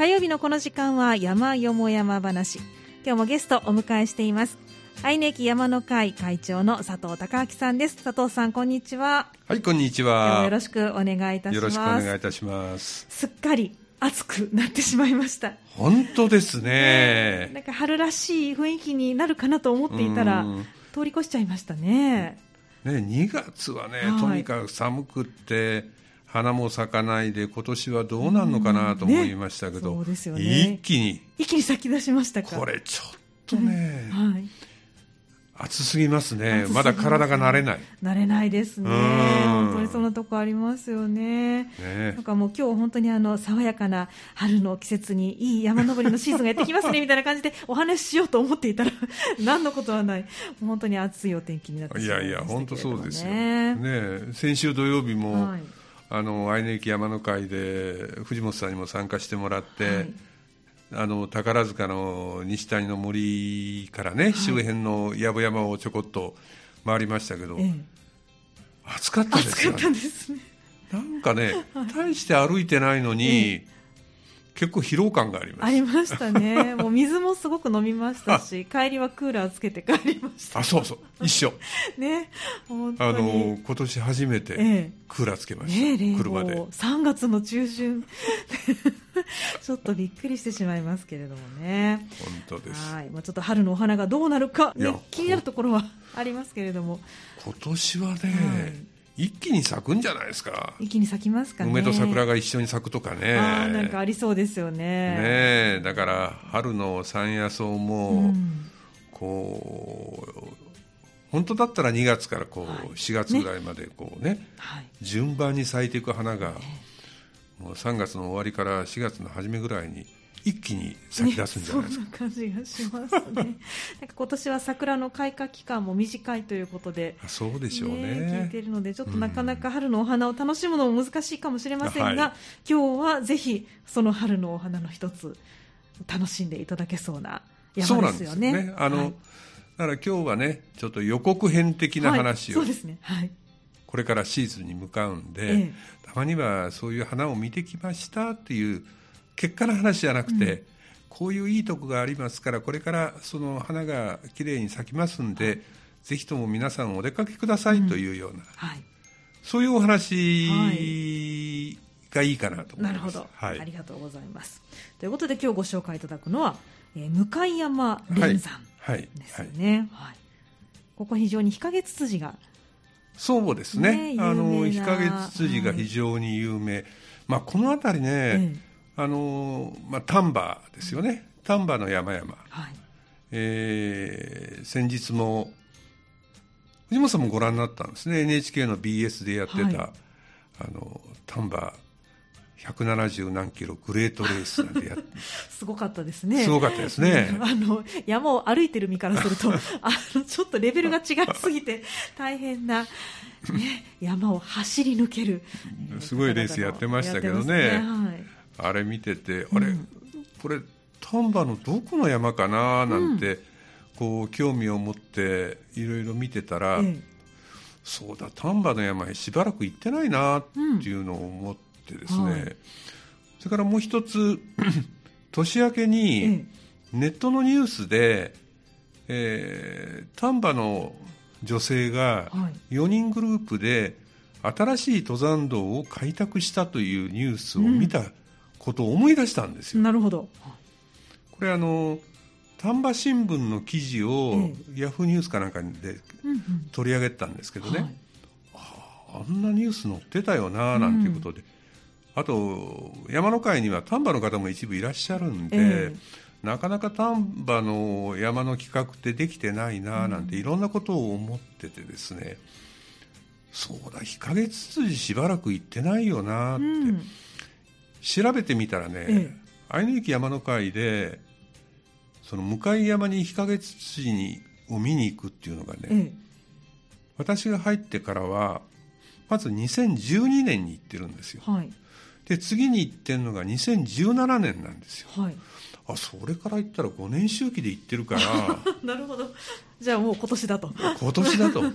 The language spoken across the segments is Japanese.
火曜日のこの時間は山よも山話。今日もゲストお迎えしています。愛媛駅山の会会長の佐藤孝明さんです。佐藤さんこんにちは。はいこんにちは。もよろしくお願いいたします。よろしくお願いいたします。すっかり暑くなってしまいました。本当ですなねんか春らしい雰囲気になるかなと思っていたらうん。通り越しちゃいましたね。ね2月はね、はい。とにかく寒くって花も咲かないで今年はどうなるのかなと思いましたけど、うんねね。一気に。一気に咲き出しましたか。これちょっとね、はい。暑すぎますね。まだ体が慣れない。慣れないですね。うん。本当にそんなとこありますよね。ね。なんかもう今日本当にあの爽やかな春の季節にいい山登りのシーズンがやってきますねみたいな感じで お話ししようと思っていたら 何のことはない。本当に暑いお天気になってしいまいましたけれども、ね、やいや本当そうですよ、ね、先週土曜日も、はいあの愛媛駅山の会で藤本さんにも参加してもらって、はい。あの宝塚の西谷の森からね、周辺の藪山をちょこっと回りましたけど、ええ。暑かったですよ暑かったですね。なんかね、大して歩いてないのに、結構疲労感があります。ありましたね。もう水もすごく飲みましたし 帰りはクーラーつけて帰りました。あそうそう。一緒。ね本当あにの今年初めてええ。クーラーつけました、ね冷車で。房3月の中旬。ちょっとびっくりしてしまいますけれどもね。本当です。はい、まあ、ちょっと春のお花がどうなるか、ね、気になるところはありますけれども。今年はね、一気に咲くんじゃないですか。一気に咲きますかね。梅と桜が一緒に咲くとかね。あーなんかありそうですよね。ねえだから春の山野草も、うん。こう本当だったら2月からこう、はい。4月ぐらいまでこうねはい。順番に咲いていく花が、もう3月の終わりから4月の初めぐらいに一気に咲き出すんじゃないですか、ね、そんな感じがしますね。なんか今年は桜の開花期間も短いということであそうでしょうね。聞いているのでちょっとなかなか春のお花を楽しむのも難しいかもしれませんが、はい。今日はぜひその春のお花の一つ楽しんでいただけそうな山ですよね。そうなんですよね。あの、はい。だから今日はねちょっと予告編的な話を、はい、そうですね。はい。これからシーズンに向かうんで、え。たまにはそういう花を見てきましたっていう結果の話じゃなくて、こういういいとこがありますからこれからその花がきれいに咲きますんで、ぜひとも皆さんお出かけくださいというような、はい。そういうお話がいいかなと思います。なるほど、はいありがとうございます。ということで今日ご紹介いただくのは、えー向山連山はい。ですはい。はい。ここ非常に日陰ツツジがそうですね。ねあの日陰ツツジが非常に有名、まあ、この辺りね、えあのまあ、丹波ですよね。丹波の山々、はい。えー先日も藤本さんもご覧になったんですね。NHK の BS でやってた、はい。あの丹波170何キログレートレースなんてや すごかったですね。すごかったですね。あの山を歩いてる身からすると あのちょっとレベルが違いすぎて大変な、ね、山を走り抜ける。すごいレースやってましたけどね。やってますねあれ見ててあれ、うんこれ丹波のどこの山かな？なんて、こう興味を持っていろいろ見てたら、そうだ丹波の山へしばらく行ってないなっていうのを思ってですね、それからもう一つ 年明けえにえネットのニュースで、えー丹波の女性がはい。4人グループで新しい登山道を開拓したというニュースを見たことを思い出したんですよ。なるほど。これあの丹波新聞の記事をえヤフーニュースかなんかでうんうん。取り上げたんですけどね、はい。あんなニュース載ってたよななんていうことで、あと山の会には丹波の方も一部いらっしゃるんで、えなかなか丹波の山の企画ってできてないななんていろんなことを思っててですね、そうだ日陰ツツジしばらく行ってないよなって、うん調べてみたらね、ええ。愛の駅山の会でその向山に日陰ツツジにを見に行くっていうのがね、え私が入ってからはまず2012年に行ってるんですよ。えはい。で次に行ってるのが2017年なんですよ。はい。あそれから言ったら5年周期で行ってるから。なるほど。じゃあもう今年だと。今年だと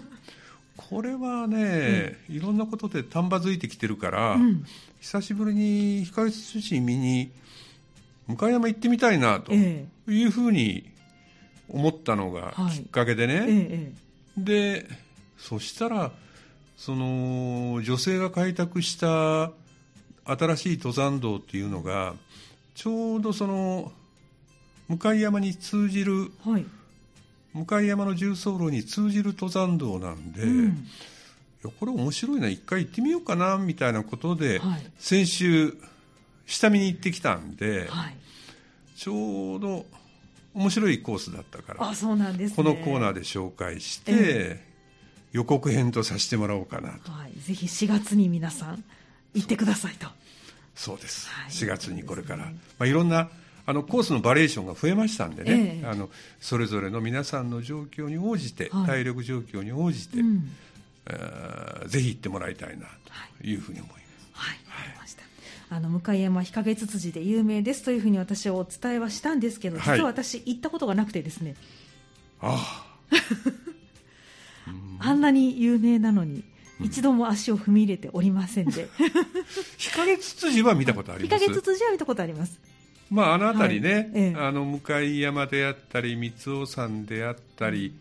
これはね、いろんなことで丹波づいてきてるから、うん。久しぶりに光ツツジ見に向山行ってみたいなとえいうふうに思ったのがはい。きっかけでえね、ええ。でそしたらその女性が開拓した新しい登山道っていうのがちょうどその向山に通じるえはい、向山の重走路に通じる登山道なんで、いうん。やこれ面白いな一回行ってみようかなみたいなことで、はい。先週下見に行ってきたんで、はい、ちょうど面白いコースだったからあそうなんです、ね、このコーナーで紹介して、え予告編とさせてもらおうかなと。はい、ぜひ4月に皆さん行ってくださいと。そうです、はい。4月にこれから、ね。まあ、いろんなあのコースのバリエーションが増えましたんでね、ええ。あのそれぞれの皆さんの状況に応じて、はい。体力状況に応じて、うん。えーぜひ行ってもらいたいなというふうに思います。はい、わかりました。あの向山日陰ツツジで有名ですというふうに私はお伝えはしたんですけど、はい。実は私行ったことがなくてですね、ああ。ん。なに有名なのに一度も足を踏み入れておりませんで、あ 日陰ツツジは見たことあり日ます。陰ツツジは見たことあります。まあ、あの辺りね、はい。ええ。あの向山であったり三尾山であったり、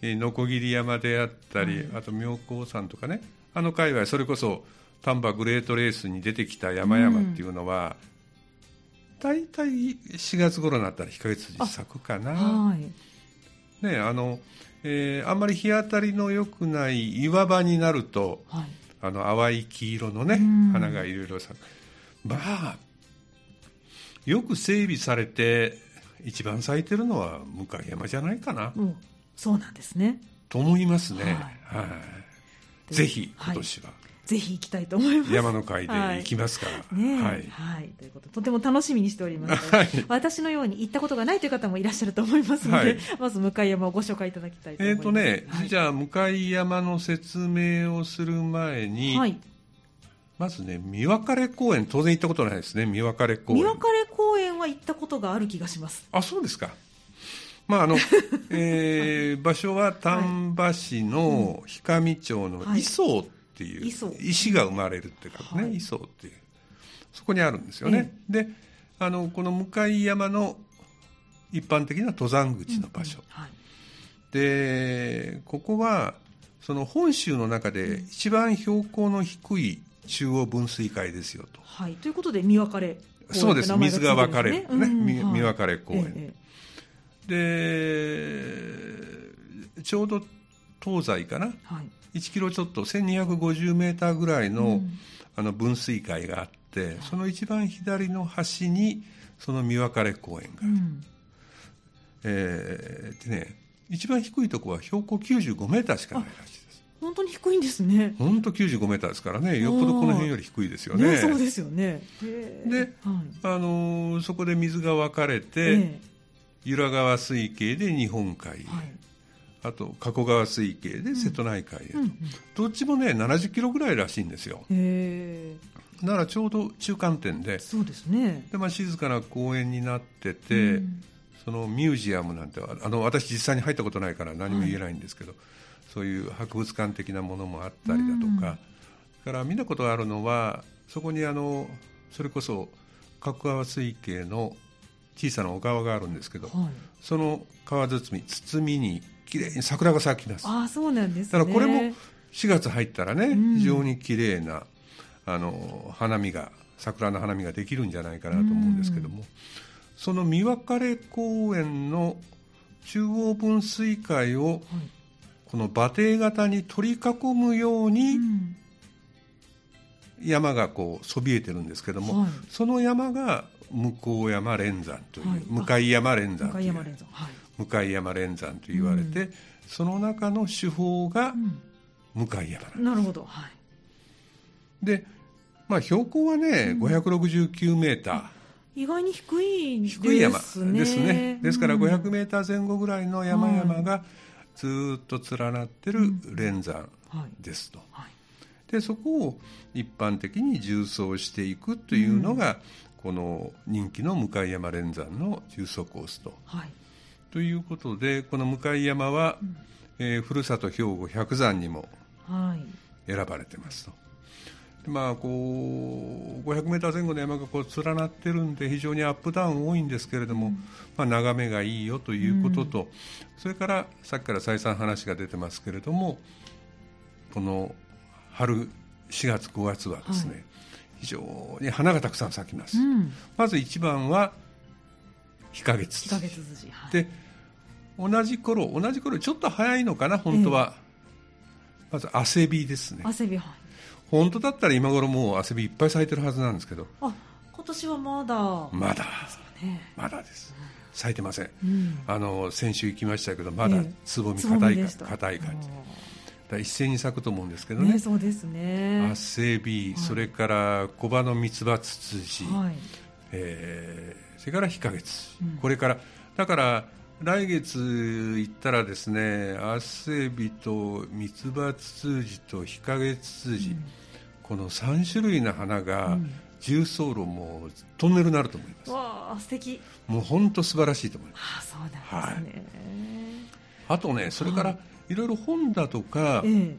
えーノコギリ山であったり、はいあと妙高山とかねあの界隈それこそ丹波グレートレースに出てきた山々っていうのは、大体4月頃になったら日陰ツツジ咲くかな。はい、ねあのえーあんまり日当たりの良くない岩場になるとはい、あの淡い黄色のねうん。花がいろいろ咲く。まあよく整備されて一番咲いてるのは向山じゃないかな。もうそうなんですね。と思いますね、ははい。ぜひ今年は。ぜひ行きたいと思います。山の会で行きますから、ねえ。ははい。い、ということでとても楽しみにしております、はい。私のように行ったことがないという方もいらっしゃると思いますので、はい。まず向山をご紹介いただきたいと思えっ、います。とね、はい、じゃあ向山の説明をする前に、はい、まずね見別れ公園当然行ったことないですね見別れ公園。見別れ公園は行ったことがある気がします。あそうですか。まああの えー場所は丹波市の氷上町のはい。磯っていう、磯石が生まれるっていうかね、はい。磯っていう。そこにあるんですよね。であのこの向山の一般的な登山口の場所、うんはい、でここはその本州の中で一番標高の低い中央分水海ですよと。はい、ということで見別れ公園ってそうです。水が分かれるねうん見別れ公園。えでちょうど東西かな？えはい。1キロちょっと1250メーターぐらいの,、うん。あの分水海があってその一番左の端にその見別れ公園がある、うん。えーでね一番低いところは標高95メーターしかないらしい本当に低いんですね。本当95メーターですからね。よっぽどこの辺より低いですよね。ねそうですよね。ではい。あのーそこで水が分かれて、え由良川水系で日本海はい。あと加古川水系で瀬戸内海へと、うんうん。どっちもね70キロぐらいらしいんですよ。へえだからちょうど中間点で。そうですね。で、まあ、静かな公園になってて、うん。そのミュージアムなんてあの私実際に入ったことないから何も言えないんですけど、そういう博物館的なものもあったりだとか、だから見たことあるのはそこにあのそれこそ加古川水系の小さな小川があるんですけど、はい。その川包み包みにきれいに桜が咲きます。ああそうなんですね。だからこれも4月入ったらね、うん。非常に綺麗なあの花見が桜の花見ができるんじゃないかなと思うんですけども、その見別れ公園の中央分水海をはいこの馬蹄形に取り囲むようにうん。山がこうそびえてるんですけども、はい。その山が向山連山という、はい。向山連山という向山連山。はい。向山連山と言われて、その中の手法がうん。向山なんです。なるほど。はい。で、まあ、標高はね、569メーター、意外に低いですね。低い山ですね。ですからうん。500メーター前後ぐらいの山々がずーっと連なってる連山はいですと。はい。で、そこを一般的に縦走していくというのが、この人気の向山連山の縦走コースと。はい。ということで、この向山は、えーふるさと兵庫百山にもはい。選ばれてますと。まあ、こう 500m 前後の山がこう連なってるんで非常にアップダウン多いんですけれども、まあ、眺めがいいよということと、それからさっきから再三話が出てますけれどもこの春4月5月はですね、はい。非常に花がたくさん咲きます、うん。まず一番は日陰ツ日陰つつじはい。で同じ頃同じ頃ちょっと早いのかな本当は、まずアセビですね。汗びはい本当だったら今頃もうアセビいっぱい咲いてるはずなんですけど。あ今年はまだ。まだ。ね。まだです。咲いてません。うん。あの先週行きましたけどまだええ。つぼみ硬いかみでした。硬い感じ。一斉に咲くと思うんですけーどね。ねそうですね。アセビ、はい。それから小葉の三つ葉ツツジ、はい。えーそれから日陰ツうん。これからだから来月行ったらですねアセビと三つ葉ツツジと日陰ツツジ、この3種類の花がうん。重走路もトンネルになると思います、わあ素敵。もう本当素晴らしいと思います。ああそうなんですね、あとねそれからい。ろいろ本だとか、え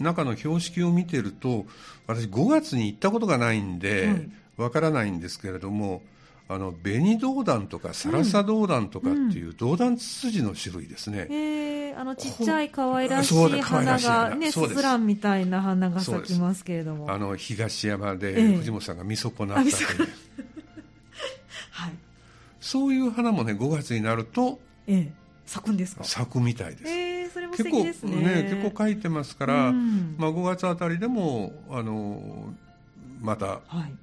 中の標識を見てると私5月に行ったことがないんではいわからないんですけれどもあの紅銅弾とかサラサ銅弾とかっていう銅弾ツツジの種類ですね、えええあのちっちゃい可愛らしい花がねスズランみたいな花が咲きますけれども。あの東山でええ。藤本さんが見損なったという、あ見損 はい。そういう花もね5月になるとええ。咲くんですか？咲くみたいです、ええそれも素結構敵ですね。結構書いてますから、うん。まあ、5月あたりでもあのまたはい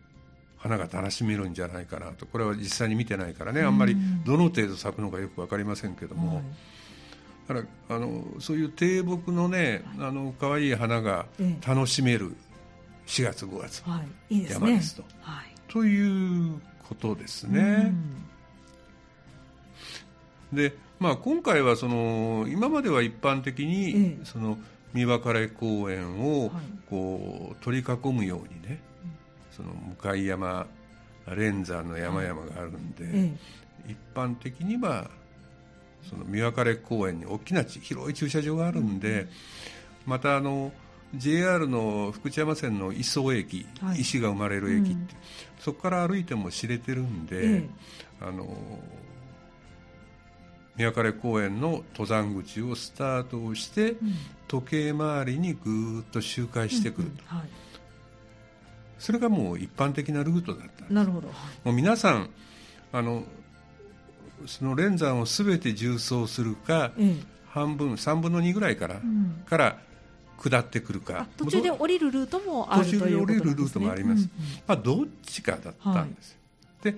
花が楽しめるんじゃないかなと。これは実際に見てないからね。あんまりどの程度咲くのかよく分かりませんけども、はい。だからあのそういう低木のねあの可愛い花がええ。楽しめる4月5月はい、いいですね。山ですと。はい。ということですうね。ん。で、まあ、今回はその今までは一般的に、ええ。その三輪かれ公園をはい。こう取り囲むようにね、その向山連山の山々があるんで、え一般的にはその三輪かれ公園に大きなち広い駐車場があるんで、またあの JR の福知山線の磯駅、はい。石が生まれる駅って、うん。そこから歩いても知れてるんで、ええ。あの三輪かれ公園の登山口をスタートをして、うん。時計回りにぐーっと周回してくる、うんうん。はいそれがもう一般的なルートだったなるほど。もう皆さんあのその連山を全て縦走するかええ。半分3分の2ぐらいから,、ん。から下ってくるか。あ途中で降りるルートもあると途中で降りるルートもあります、まあ、どっちかだったんですよ、で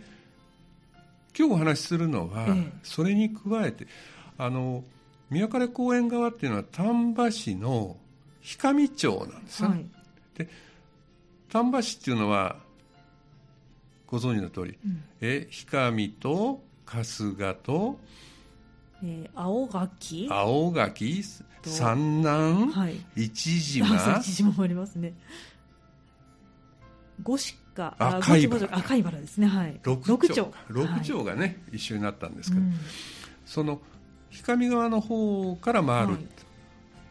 今日お話しするのは、ええ。それに加えてあの宮枯公園側っていうのは丹波市の氷上町なんですよね、うんはい丹波市っていうのはご存知の通り、うん。え氷上と春日とえー、青垣青垣三南、はい。一島。一島もありますね。五鹿あ赤い赤い原ですね。はい。六町か。六はい町がね、一緒になったんですけど、うん。その氷上側の方から回る、はい。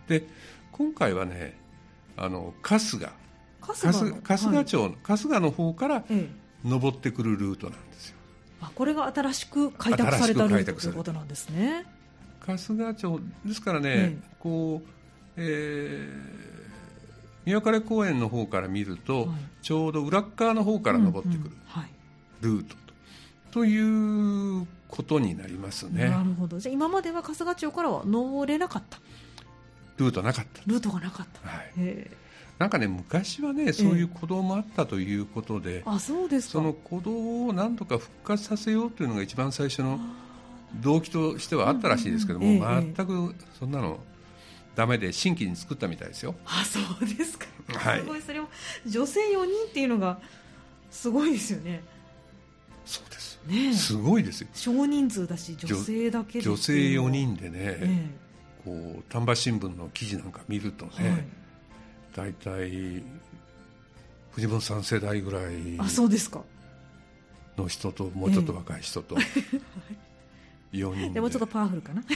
で今回はねあの春日春日町の、春日の方からはいええ。登ってくるルートなんですよ。あこれが新しく開拓されたルートということなんですね。春日町ですからね、ええ。こう、えー宮枯公園の方から見ると、はい。ちょうど裏っ側の方から登ってくるルートと,、ということになりますね。なるほど。じゃあ今までは春日町からは登れなかった。ルートなかったルートがなかった、はい。へえなんかね昔はねそういう鼓動もあったということで、あそうですか。その鼓動をなんとか復活させようというのが一番最初の動機としてはあったらしいですけども、うんうん全くそんなのダメで新規に作ったみたいですよ。あそうですか、はい。すごい。それを女性4人っていうのがすごいですよね。そうです。ねえ。すごいですよ。少人数だし女性だけで女性4人でね、えこう丹波新聞の記事なんか見るとえはい。ね、大体藤本さん世代ぐらいあそうですか。の人ともうちょっと若い人と4人で。でもちょっとパワフルかな。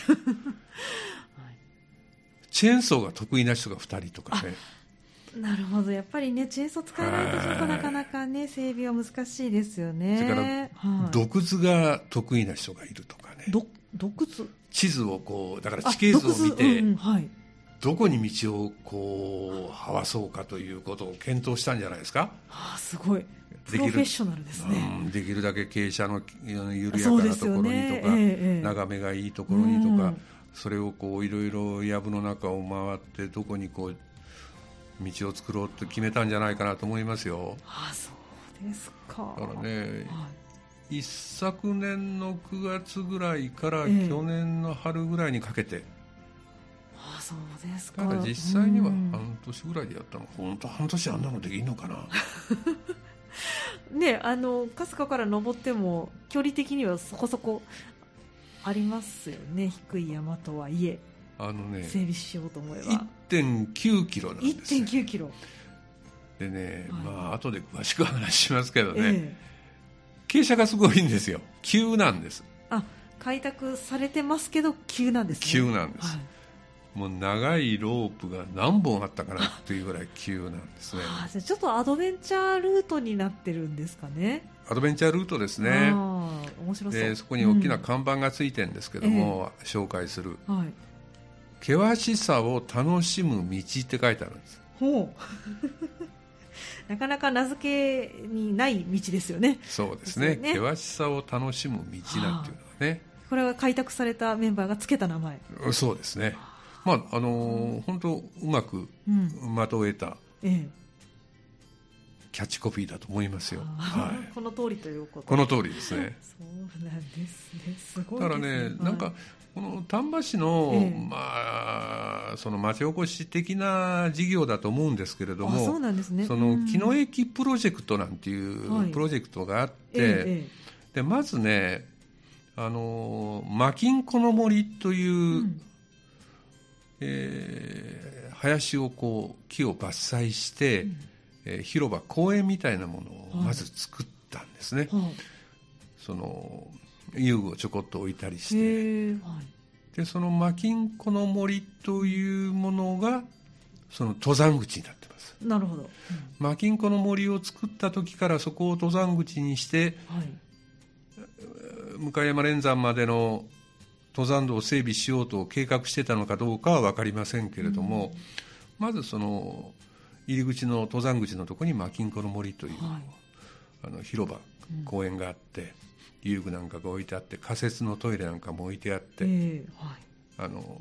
チェーンソーが得意な人が2人とかね。なるほど。やっぱりねチェーンソー使わないとちょっとなかなかね整備は難しいですよね。それからはい。毒図が得意な人がいるとかね。ど毒図？地図をこうだからあ地形図を見て、毒うんうんはいどこに道をこうはわそうかということを検討したんじゃないですか、はあすごい。プできる。ロフェッショナルですね。うん、できるだけ傾斜のうん緩やかなところにとか、ええええ。眺めがいいところにとか、うん。それをこういろいろ藪の中を回ってどこにこう道を作ろうと決めたんじゃないかなと思いますよ。あそうですか。だからねはい。一昨年の9月ぐらいからええ。去年の春ぐらいにかけて、あそうですか。ただ実際にはうん。半年ぐらいでやったの本当半年あんなのできんのかな。ねあの春日から登っても距離的にはそこそこありますよね。低い山とはいえ。あのね整備しようと思えば。1.9キロなんですよ。1.9キロ、でね、はい。まあ後で詳しく話しますけどね、え傾斜がすごいんですよ。急なんです。えあ開拓されてますけど急なんですね。急なんです。はいもう長いロープが何本あったかなっていうぐらい急なんですね。あちょっとアドベンチャールートになってるんですかね。アドベンチャールートですね。面白そう。でそこに大きな看板がついてるんですけども、紹介する。うんはい「険しさを楽しむ道」って書いてあるんです。ほう。なかなか名付けにない道ですよね。そうですね。ですよね。険しさを楽しむ道なんていうのはね、これは開拓されたメンバーがつけた名前。そうですねまああのー本当うまくうん。的を得たええ。キャッチコピーだと思いますよ、あはー この通りということ。い、この通りですね。そうなんですね。すごいだからですね、なんかこの丹波市の、ええ。まあ、その町おこし的な事業だと思うんですけれどあそうも、なんですね。そのうん。木の駅プロジェクトなんていはい。うプロジェクトがあって、えでまずね、あのマキンコの森という、えうんえー林をこう木を伐採して、うん。えー広場公園みたいなものをまず作ったんですね、はその遊具をちょこっと置いたりいして。はい。でそのマキンコの森というものがその登山口になってます。なるほど、マキンコの森を作った時からそこを登山口にして向山連山までの登山道を整備しようと計画してたのかどうかは分かりませんけれども、まずその入り口の登山口のところにマキンコの森という、はい。あの広場公園があって、遊具なんかが置いてあって仮設のトイレなんかも置いてあって、ええはい。あの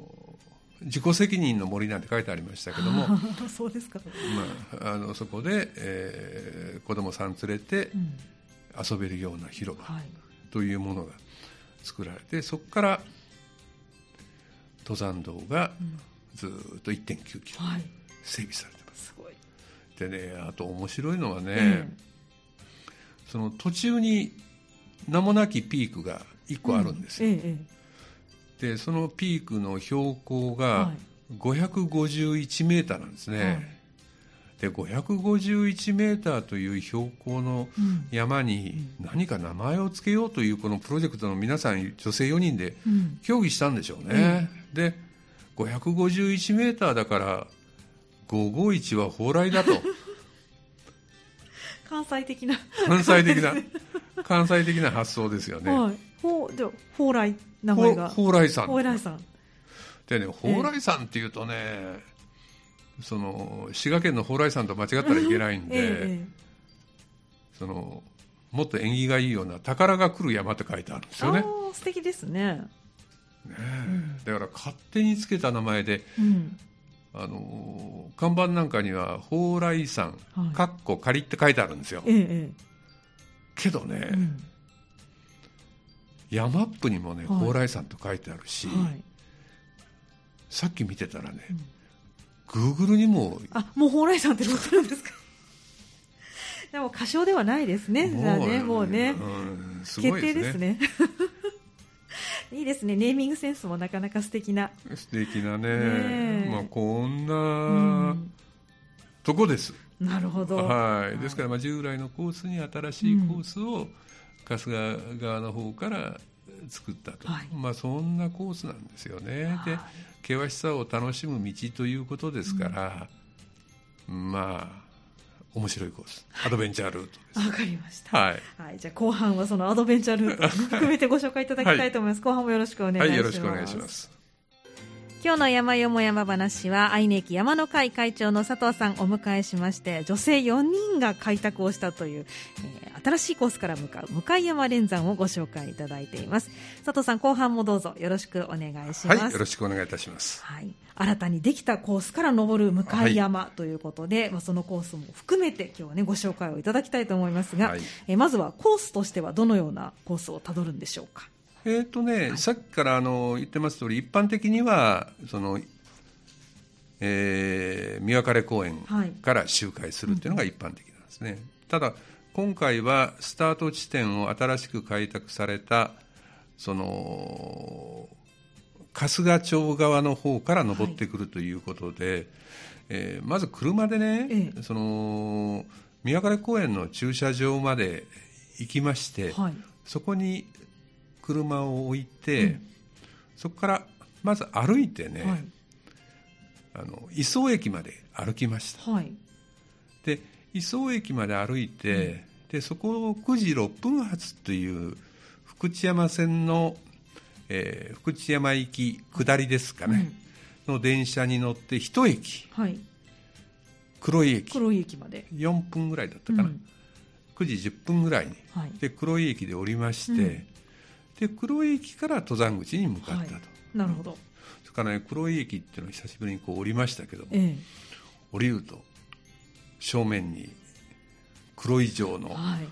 自己責任の森なんて書いてありましたけども、そうですか、まあ、あのそこで、えー子供さん連れてうん。遊べるような広場はい。というものが作られてそこから登山道がうんずーっと1 9キロはい、整備されてます。すごい、でねあと面白いのはね、えその途中に名もなきピークが1個あるんですよ、えええでそのピークの標高えがはい。551メーターなんですね、はい。で551メーターという標高のうん。山に何か名前を付けようというこのプロジェクトの皆さん女性4人でうん。協議したんでしょうね、で551メーターだから551は蓬莱だと。関西的な、関西的な 関西的な発想ですよね、はい、ほうで蓬莱名前が。ほ蓬莱山。蓬莱さんでね蓬莱山っていうとね、その滋賀県の蓬莱山と間違ったらいけないんで、えそのもっと縁起がいいような宝が来る山って書いてあるんですえええよね素敵ですね、ねえ。だから勝手につけた名前でうん、あの看板なんかには蓬莱山はい。かっこ仮って書いてあるんですよ。えええけどね、えうん。山アップにもねはい。蓬莱山と書いてあるし、はい。さっき見てたらね、うん。グーグルにもあもう蓬莱さんって載ってるんですか？でも歌唱ではないですね。じゃあねもうね、うんすご決いですね。定ですねですね。ネーミングセンスもなかなか素敵な、素敵なね。ねえ。まあ、こんうなん。とこです、なるほど。はい、ですからまあ従来のコースに新しいコースを春日川の方から作ったと、はい。まあ、そんなコースなんですよね。で険しさを楽しむ道ということですから、まあ面白いコース。アドベンチャールートわかりました。はい。はい、じゃあ後半はそのアドベンチャールートを含めてご紹介いただきたいと思います。後半もよろしくお願いします。はい。よろしくお願いします今日の山よも山話は愛媛駅山の会会長の佐藤さんをお迎えしまして女性4人が開拓をしたという、えー新しいコースから向かう向山連山をご紹介いただいています。佐藤さん後半もどうぞよろしくお願いします、はいよろしくお願いいたします。はい、新たにできたコースから登る向山ということで、まあ、そのコースも含めて今日はねご紹介をいただきたいと思いますが、はい。えーまずはコースとしてはどのようなコースをたどるんでしょうか？えーとねさっきからあの言ってます通り一般的にはその、えー、三別公園はい。から周回するっていうのが一般的なんですね、ただ今回はスタート地点を新しく開拓されたその春日町側の方から登ってくるということで、えーまず車でね、ええ。その三別公園の駐車場まで行きまして、はい。そこに車を置いて、うん。そこからまず歩いてね、はい。あの磯駅まで歩きました。はい。で磯駅まで歩いて、でそこを9時6分発という福知山線の、えー福知山行き下りですかね、の電車に乗って一駅。はい。黒い駅。黒い駅まで。4分ぐらいだったかな、うん。9時10分ぐらいに。はい。で黒い駅で降りまして、うんで黒い駅から登山口に向かったと、はい。なるほど。それからね黒い駅っていうのを久しぶりにこう降りましたけどもえ降りると正面に黒い城のえはい。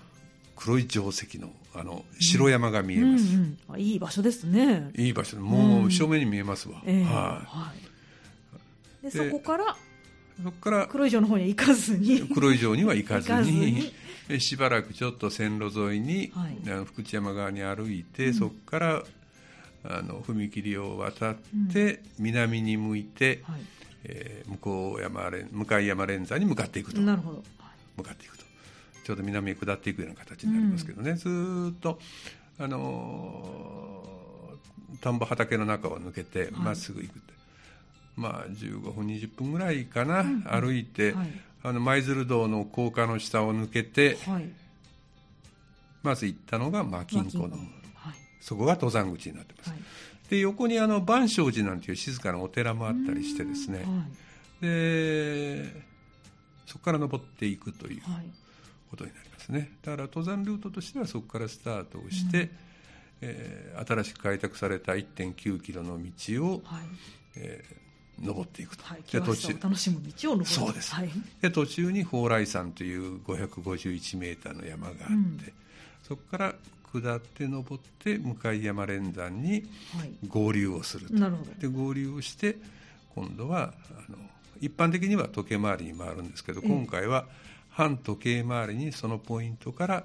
黒い城石のあの城山が見えます、うんうんあいい場所ですね。いい場所。でもう正面に見えますわ、ええ。ははい。ででそこからい、そこから黒い城の方には行かずに。黒い城には行かずにしばらくちょっと線路沿いに、はい。あの福知山側に歩いて、そこからあの踏切を渡って、南に向いて、はい。えー向こう山連向山連山に向かっていくと。なるほど。向かっていくと。ちょうど南へ下っていくような形になりますけどね、ずーっとあのー田んぼ畑の中を抜けてまっすぐ行くって、まあ15分20分ぐらいかな、歩いて、はいあの舞鶴道の高架の下を抜けてはい。まず行ったのが牧金湖のはい。そこが登山口になってます、はい。で横にあの万象寺なんていう静かなお寺もあったりしてですね、はい。でそこから登っていくというはい。ことになりますね。だから登山ルートとしてはそこからスタートをして、えー新しく開拓された1.9キロの道を、はい。えー登っていくと、はい。で途中。楽しむ道を登る。そうです。はい。で途中に蓬莱山という551メーターの山があって、うん。そこから下って登って向山連山にはい。合流をすると。なるほど。で合流をして今度はあの一般的には時計回りに回るんですけど、ええ。今回は反時計回りにそのポイントから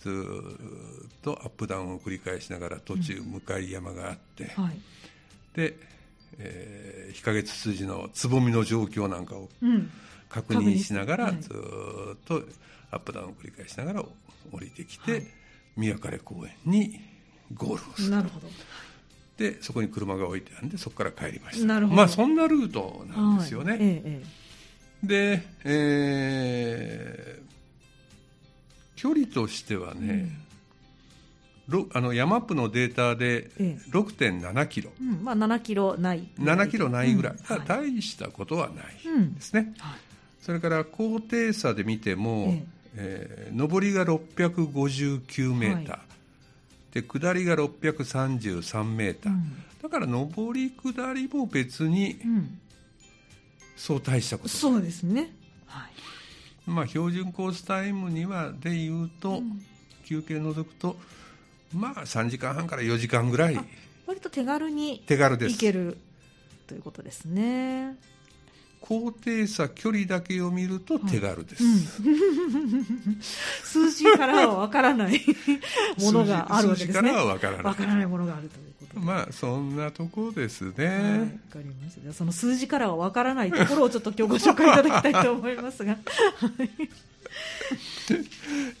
ずーっとアップダウンを繰り返しながら途中向山があって、はい。で、えー日陰ツツジのつぼみの状況なんかをうん。確認しながら確認ずーっとアップダウンを繰り返しながら降りてきて、はい。宮枯公園にゴールをする。なるほど。でそこに車が置いてあるんでそこから帰りました。なるほど。まあそんなルートなんですよね、はい。えええで、えー距離としてはね、ろあのヤマップのデータでええ。6.7キロ、えうんまあ7キロない7キロないぐらい、うんはい。大したことはないうんですね、はい。それから高低差で見ても、ええ。ー上りが659メーター、で下りが633メーター、うん。だから上り下りも別にうん。そう大したこと。そうですね。はい。まあ標準コースタイムにはでいうと、うん。休憩除くとまあ3時間半から4時間ぐらい。あ割と手軽に手軽です。いけるということですね。高低差距離だけを見ると手軽です、数字からはわからない ものがあるわけですね。数字からはわからない。わからないものがあるということで。まあそんなところですね、はい、わかりました。その数字からはわからないところをちょっと今日ご紹介いただきたいと思いますが。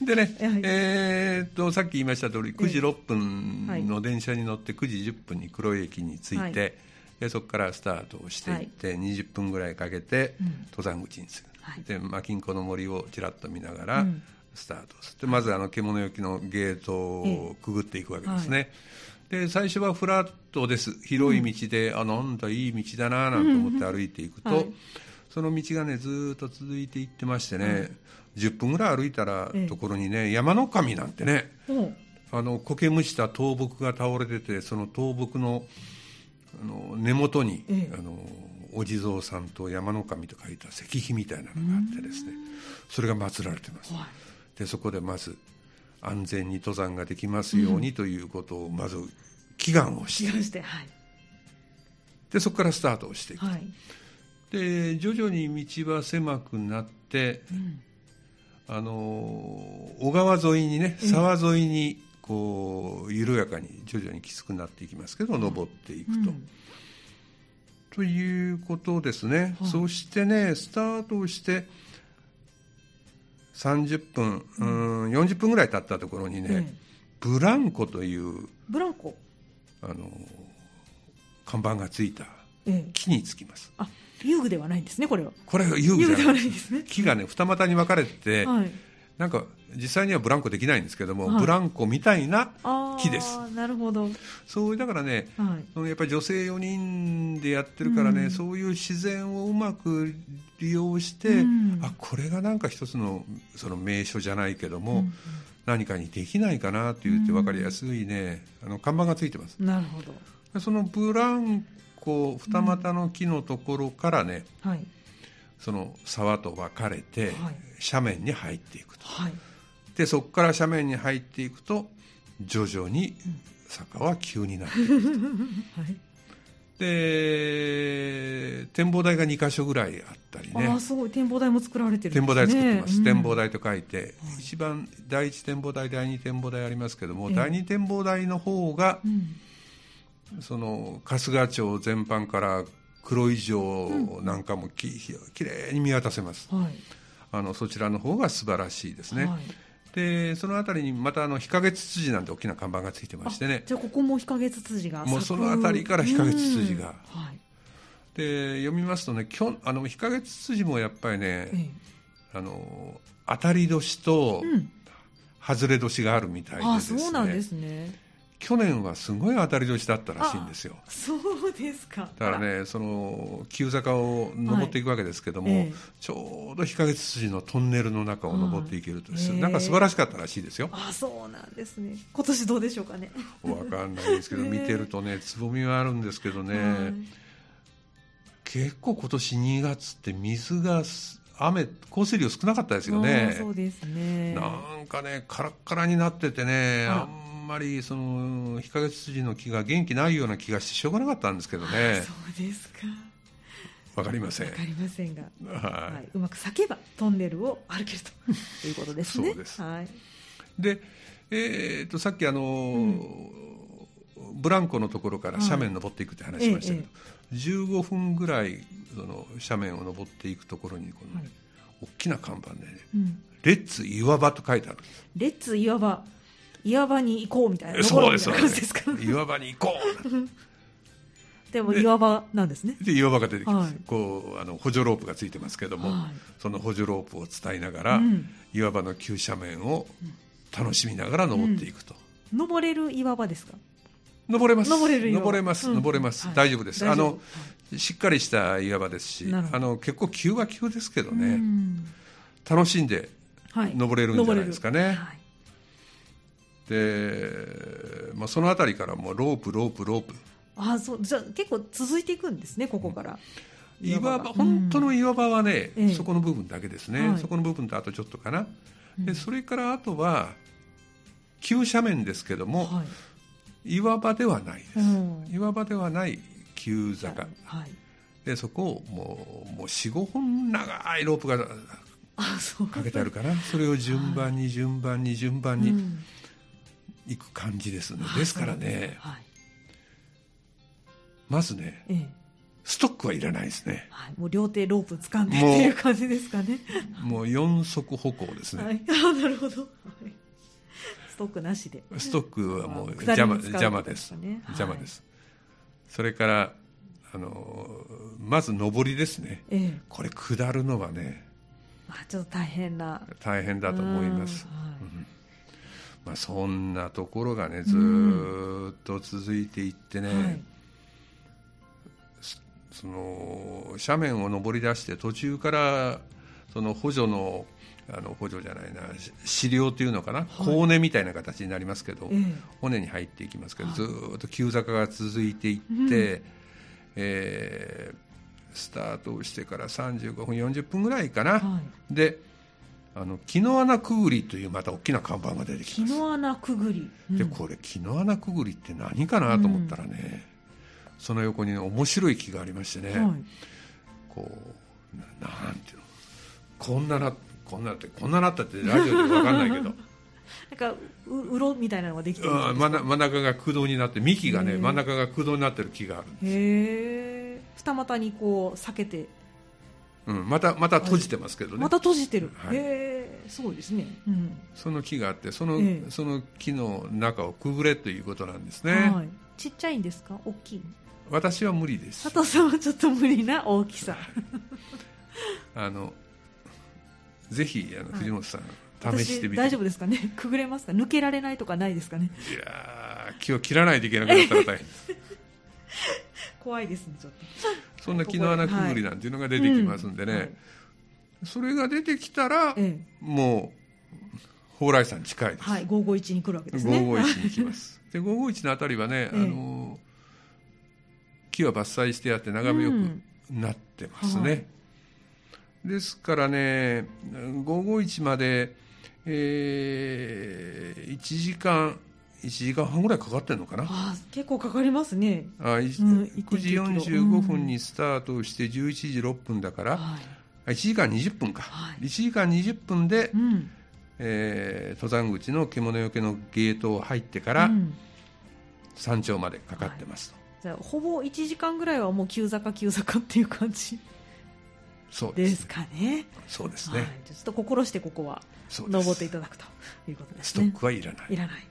でね、はいえーっとさっき言いました通り9時6分はいの電車に乗って9時10分に黒い駅に着いて、はい。でそこからスタートをしていって、20分ぐらいかけてうん。登山口に着く。はい。でマキンコの森をちらっと見ながらうん。スタートする、でまずあの獣行きのゲートをくぐっていくわけですね、で最初はフラットです。広い道で、あなんだいい道だななんて思って歩いていくと、はい。その道がねずーっと続いていってましてね、10分ぐらい歩いたらええ。ところにね、山の神なんてねあの苔むした倒木が倒れててその倒木のあの根元に、ええ。あのお地蔵さんと山の神と書いた石碑みたいなのがあってですねそれが祀られてます、はい。でそこでまず安全に登山ができますようにということをまず祈願をして、気がしてはい。でそこからスタートをしていく、はい。で徐々に道は狭くなってうんあの小川沿いにね沢沿いにこう緩やかに徐々にきつくなっていきますけど登っていくと。うん。ということですね、はい。そしてねスタートをして30分、うん、40分ぐらい経ったところにね、ええブランコというブランコ。あの看板がついた。ええ木につきます。あ遊具ではないんですねこれは。これが遊具ではいないいですすね。木がね二股に分かれてて、はい。なんか実際にはブランコできないんですけども、はい。ブランコみたいなあ木です。あなるほど。はいそうだからねそのやっぱり女性4人でやってるからね、うん。そういう自然をうまく利用して、うん。あこれがなんか一つのその名所じゃないけども、うん何かにできないかなと言ってうん分かりやすいね、あの看板がついてます。なるほど。でそのブランコ二股の木のところからね、はい。その沢と分かれて、はい。斜面に入っていくと。はい。でそこから斜面に入っていくと徐々に坂は急になっていく はい。で展望台が2か所ぐらいあったりね。ああすごい。展望台も作られてるんですね。展望台作ってます、うん。展望台と書いて、一番第一展望台第二展望台ありますけども、ええ。第二展望台の方がうんその春日町全般から黒井城なんかもき,、きれいに見渡せます。はい。あのそちらの方が素晴らしいですね、はい。でその辺りにまたあの日陰ツツジなんて大きな看板がついてましてね。じゃあここも日陰ツツジがもうその辺りから日陰ツツジが。うん。はい。で読みますとねきょあの日陰ツツジもやっぱりね、えあの当たり年と外れ年があるみたいでああですね。そうなんですね去年はすごい当たり年だったらしいんですよ。そうですか。だからねその急坂を登っていくわけですけども、はいええ。ちょうど日陰ツツジのトンネルの中を登っていけるとです、はいなんか素晴らしかったらしいですよ。ああそうなんですね。今年どうでしょうかね。わかんないですけど、え え。見てるとねつぼみはあるんですけどね、はい結構今年2月って水がす雨降水量少なかったですよあね。あそうですね。なんかねカラッカラになっててねあらあんまりその日陰ツツジの木が元気ないような気がしてしょうがなかったんですけどあねそうですか。わかりません。わかりませんが。はい。はい、うまく咲けばトンネルを歩けると。いうことですね。そうです。はい。で、えー、とさっきあの、ブランコのところから斜面登っていくって話しましたけど、15分ぐらいその斜面を登っていくところにこの、はい。大きな看板でねうん、「レッツ岩場」と書いてあるんです。レッツ岩場、岩場に行こうみたいな。そうですそうです。岩場に行こう。でも岩場なんですね。で岩場が出てきます、はい。こうあの補助ロープがついてますけども、はい。その補助ロープを伝えながら、うん。岩場の急斜面を楽しみながら登っていくと、登れる岩場ですか？登れます。登れ登れます、うん。登れます、はい。大丈夫です。あの、しっかりした岩場ですしあの結構急は急ですけどうね、ん。楽しんではい。登れるんじゃないですかね。はいで、まあ、その辺りからもうロープロープロープ。あ、そう、じゃあ結構続いていくんですね、ここから。岩場が。本当の岩場はね、ええ。そこの部分だけですね、はい。そこの部分とあとちょっとかな、うん。でそれからあとは急斜面ですけども、はい。岩場ではないです、うん。岩場ではない急坂。はい。でそこをもうもう45本長いロープが。かけてあるかな。それを順番に順番に順番に。うんいく感じですね、あですからね。はい。まずねええ。ストックはいらないですね。はい、もう両手ロープ掴んでっていう感じですかね。もう4足歩行ですね、はい、あなるほど。はい。ストックなしで。ストックはもう邪魔邪魔です、邪魔です、それからあのまず上りですね。ええ、これ下るのはねまあ、ちょっと大変な。大変だと思います、うんはい。うんまあ、そんなところがねずーっと続いていってね、はい。その斜面を登り出して途中からその補助のあの補助じゃないなし飼料というのかな、コウネみたいな形になりますけど、ええ。骨に入っていきますけど、はいずーっと急坂が続いていって、えースタートをしてから35分40分ぐらいかな、はであの木の穴くぐりというまた大きな看板が出てきます。木の穴くぐり、うん。でこれ木の穴くぐりって何かなと思ったらね、その横に、ね、面白い木がありましてね、はい。こうななんていうの？こんななこんなってこんななったってラジオで分かんないけど。なんかううろみたいなのができてるんで真ん中が空洞になって幹がね真ん中が空洞になってる木がある、へえ二股にこう避けてうん、またまた閉じてますけどね、また閉じてる、はい。へえすごいですね、うん。その木があってその,、ええ。その木の中をくぐれということなんですね、はい、ちっちゃいんですか？大きい私は無理です。佐藤さんはちょっと無理な？大きさ。あのぜひあのはい。藤本さん、試してみて。私大丈夫ですかね？くぐれますか？抜けられないとかないですかね？いやー木を切らないといけなくなったら大変 怖いですねちょっと。そんな木の穴くぐりなんていうのが出てきますんでね、はい。それが出てきたら、えもう蓬莱山近いです、えはい551に来るわけですね。551に行きます。で551のあたりはね、ええ。あの木は伐採してあって眺めよくなってますね、はいですからね551まで、えー、1時間1時間半ぐらいかかってるのかな？あー結構かかりますね。あいうん9時45分にスタートして11時6分だから、はい。あ1時間20分か、はい。1時間20分で、うん。えー登山口の獣よけのゲートを入ってから、うん。山頂までかかってますと、じゃあほぼ1時間ぐらいはもう急坂急坂っていう感じそうでですすかね。そうですはい。ね、じゃあちょっと心してここは登っていただくということですね。ストックはいらない。いらない、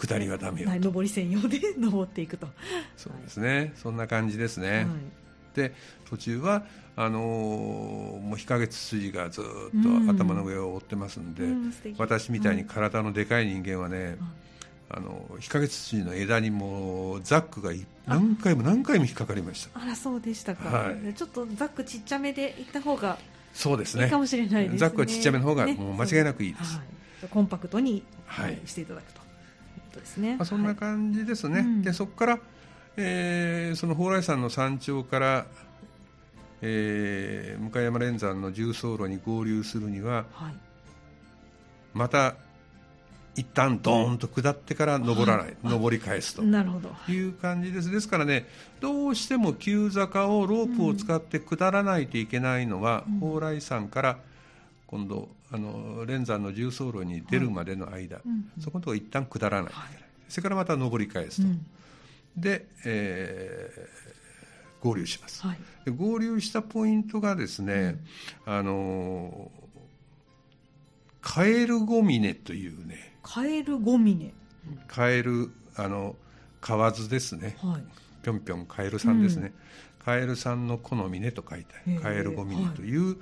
下りはダメよ、はい、上り専用で登っていくと、そうですね。そんな感じですね、はい。で途中はあのーもう日陰ツツジがずっと頭の上を覆ってますんで、うん私みたいに体のでかい人間はね、あの日陰ツツジの枝にもうザックがい何回も何回も引っかかりました。あらそうでしたか、はい。でちょっとザックちっちゃめで行った方がそうですね。いいかもしれないですね。ザックはちっちゃめの方がね。もう間違いなくいいです、はい、コンパクトに、はい。していただくとことですね、まあ、そんなはい感じですね、うん。でそこから、えーその蓬莱山の山頂から、えー向山連山の重走路に合流するにははい。また一旦ドーンと下ってから登らない、登り返すと。いう感じです。ですからねどうしても急坂をロープを使って下らないといけないのは、うん。蓬莱山から今度あの連山の重走路に出るまでの間、うんそこのところ一旦下らない。とい。けない、それからまた登り返すと、うん。で、えー合流します、はい。で合流したポイントがですね、あのーカエルゴミネというね。カエルゴミネ、カエルあの河津ですね。はい。ぴょんぴょんカエルさんですね、カエルさんの好みねと書いてカエルゴミネという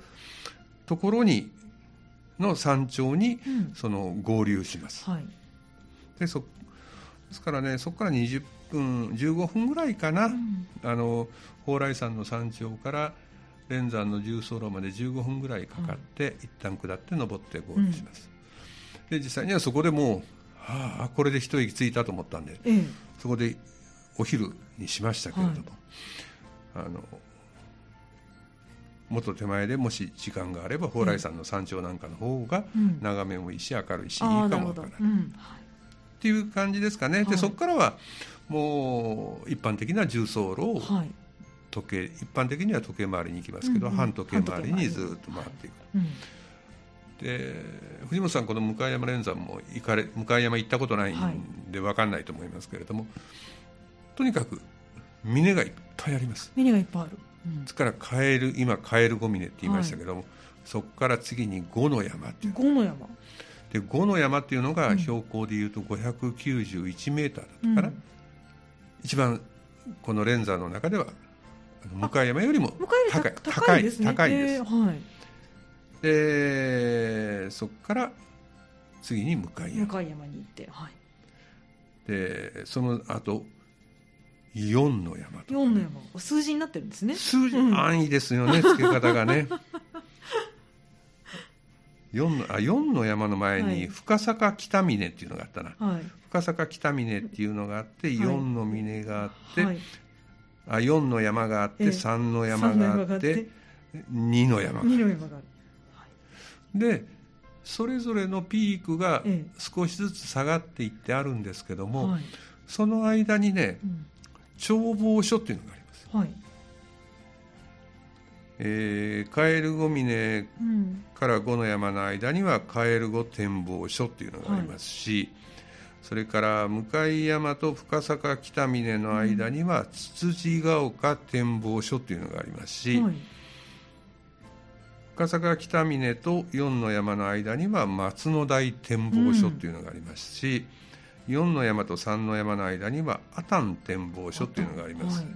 ところにの山頂にうん。その合流します、はい。でそですからねそこから20分15分ぐらいかな、うん。あの蓬莱山の山頂から連山の重走路まで15分ぐらいかかって、一旦下って登って合流します、で実際にはそこでもうはあこれで一息ついたと思ったんでええ。そこでお昼にしましたけれども、あのもっと手前でもし時間があれば蓬莱山の山頂なんかの方がうん。眺めもいいし明るいしいいかもわからない。うん。っていう感じですかね、はい。でそこからはもう一般的な重走路をはい。時計一般的には時計回りに行きますけど、うんうん。半時計回りにずっと回っていく、うん。で藤本さんこの向山連山も行かれ向山行ったことないはい。んで分かんないと思いますけれども、とにかく峰がいっぱいあります。峰がいっぱいある、うんですからカエル今カエルゴミネって言いましたけども、そこから次に五の山っていう。五の山で五の山っていうのうん。が標高でいうと591メーターだったかな、うん。一番この連山の中では向山よりも高い高高いですね。高いです。ええはい。でそこから次に向山。向山に行ってはい。でその後4の山と、4の山数字になってるんですね。数字、うん。安易ですよね 付け方がね。4のあ4の山の前はい。に深坂北峰っていうのがあったな、はい。深坂北峰っていうのがあってい。4の峰があって、はい。あ4の山があって、ええ。3の山三のがあっ山があってて2の山。があ2るの山がある。でそれぞれのピークがええ。少しずつ下がっていってあるんですけども、はい。その間にねうん眺望所っていうのがあります、はい。えー、カエルゴ峰うん。から五の山の間にはカエルゴ展望所っていうのがありますし、それから向山と深坂北峰の間にはつつじが丘展望所っていうのがありますし、はい。深坂北峰と四の山の間には松の台展望所っていうのがありますし、四の山と三の山の間には阿丹展望所っていうのがあります、はい。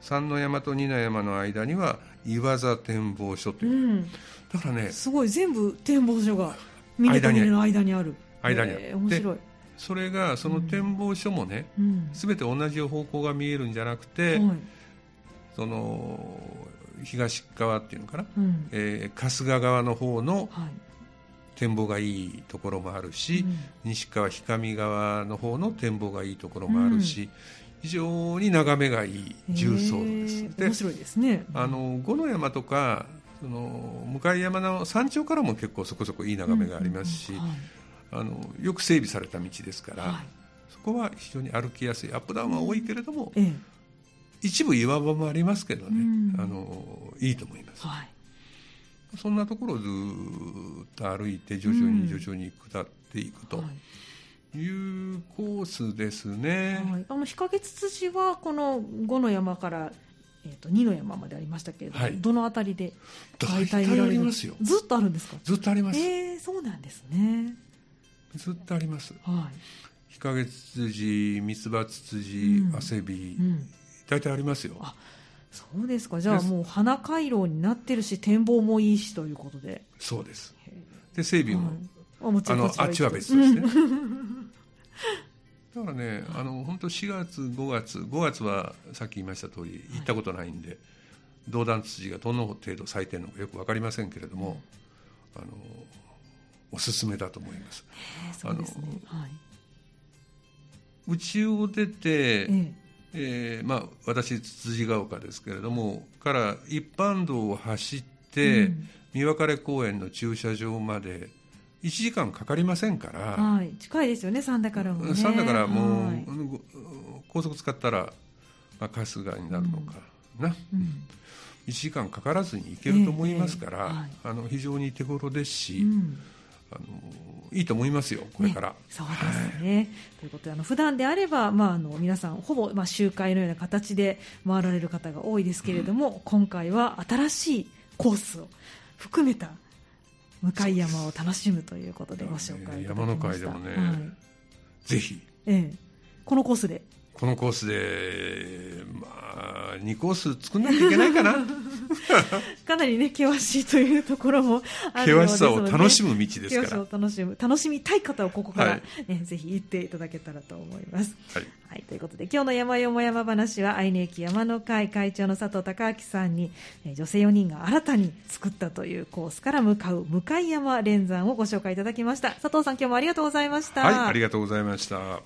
三の山と二の山の間には岩座展望所とういう、ん。だからねすごい全部展望所が峰と峰の間にある。間にある。えー面白い。それがその展望所もね、うん。全て同じ方向が見えるんじゃなくて、はい。その東側っていうのかな、うん。えー春日川の方のはい展望がいいところもあるし、うん。西川氷上川の方の展望がいいところもあるし、非常に眺めがいい重層度です。で面白いですね。あの五の山とかその向山の山頂からも結構そこそこいい眺めがありますし、あのよく整備された道ですから、はい。そこは非常に歩きやすいアップダウンは多いけれども、ええ。一部岩場もありますけどね、うん。あのいいと思います、はいそんなところをずーっと歩いて徐々うん。に徐々に下っていくとはい。いうコースですね、はい、あの日陰つつじはこの5の山から、えー、と2の山までありましたけれども、はい。どのあたりで大体ありますよ。ずっとあるんですか？ずっとあります、えー、そうなんですね。ずっとあります。は日陰ツツジミツバツツジうん。アセビい、うん、大体ありますよ。あそうですか。じゃあですもう花回廊になってるし展望もいいしということで、そうです。へで整備も、はい。あのあっちは別として。ねだからねあの本当4月5月5月はさっき言いました通り行ったことないんで、銅弾ツツジがどの程度咲いてるのかよく分かりませんけれども、あのおすすめだと思います。うですね。はい。内を出て、えええーまあ、私つつじが丘ですけれどもから一般道を走って、うん。三別公園の駐車場まで1時間かかりませんから、はい、近いですよね三田からもね。三田からもう、はい。うん高速使ったら、まあ、春日になるのかな、うん1時間かからずに行けると思いますから、ええええはいあの非常に手頃ですし、うんあのいいと思いますよこれから。ね、そうですね、ということであの普段であれば、まあ、あの皆さんほぼ、まあ、集会のような形で回られる方が多いですけれども、今回は新しいコースを含めた向山を楽しむということでご紹介いただきました。山の会でもねはい。ぜひ。ええ、このコースでこのコースで、まあ、2コース作んなきゃいけないかな かなりね険しいというところもあるようです険しさを楽しむ道です険しさから。を楽しむ楽しみたい方はここから、はいねぜひ行っていただけたらと思います。はいはい、ということで今日の山よも山話は愛媛駅山の会会長の佐藤孝明さんに、えー女性4人が新たに作ったというコースから向かう向山連山をご紹介いただきました佐藤さん今日もありがとうございました。はい、ありがとうございました。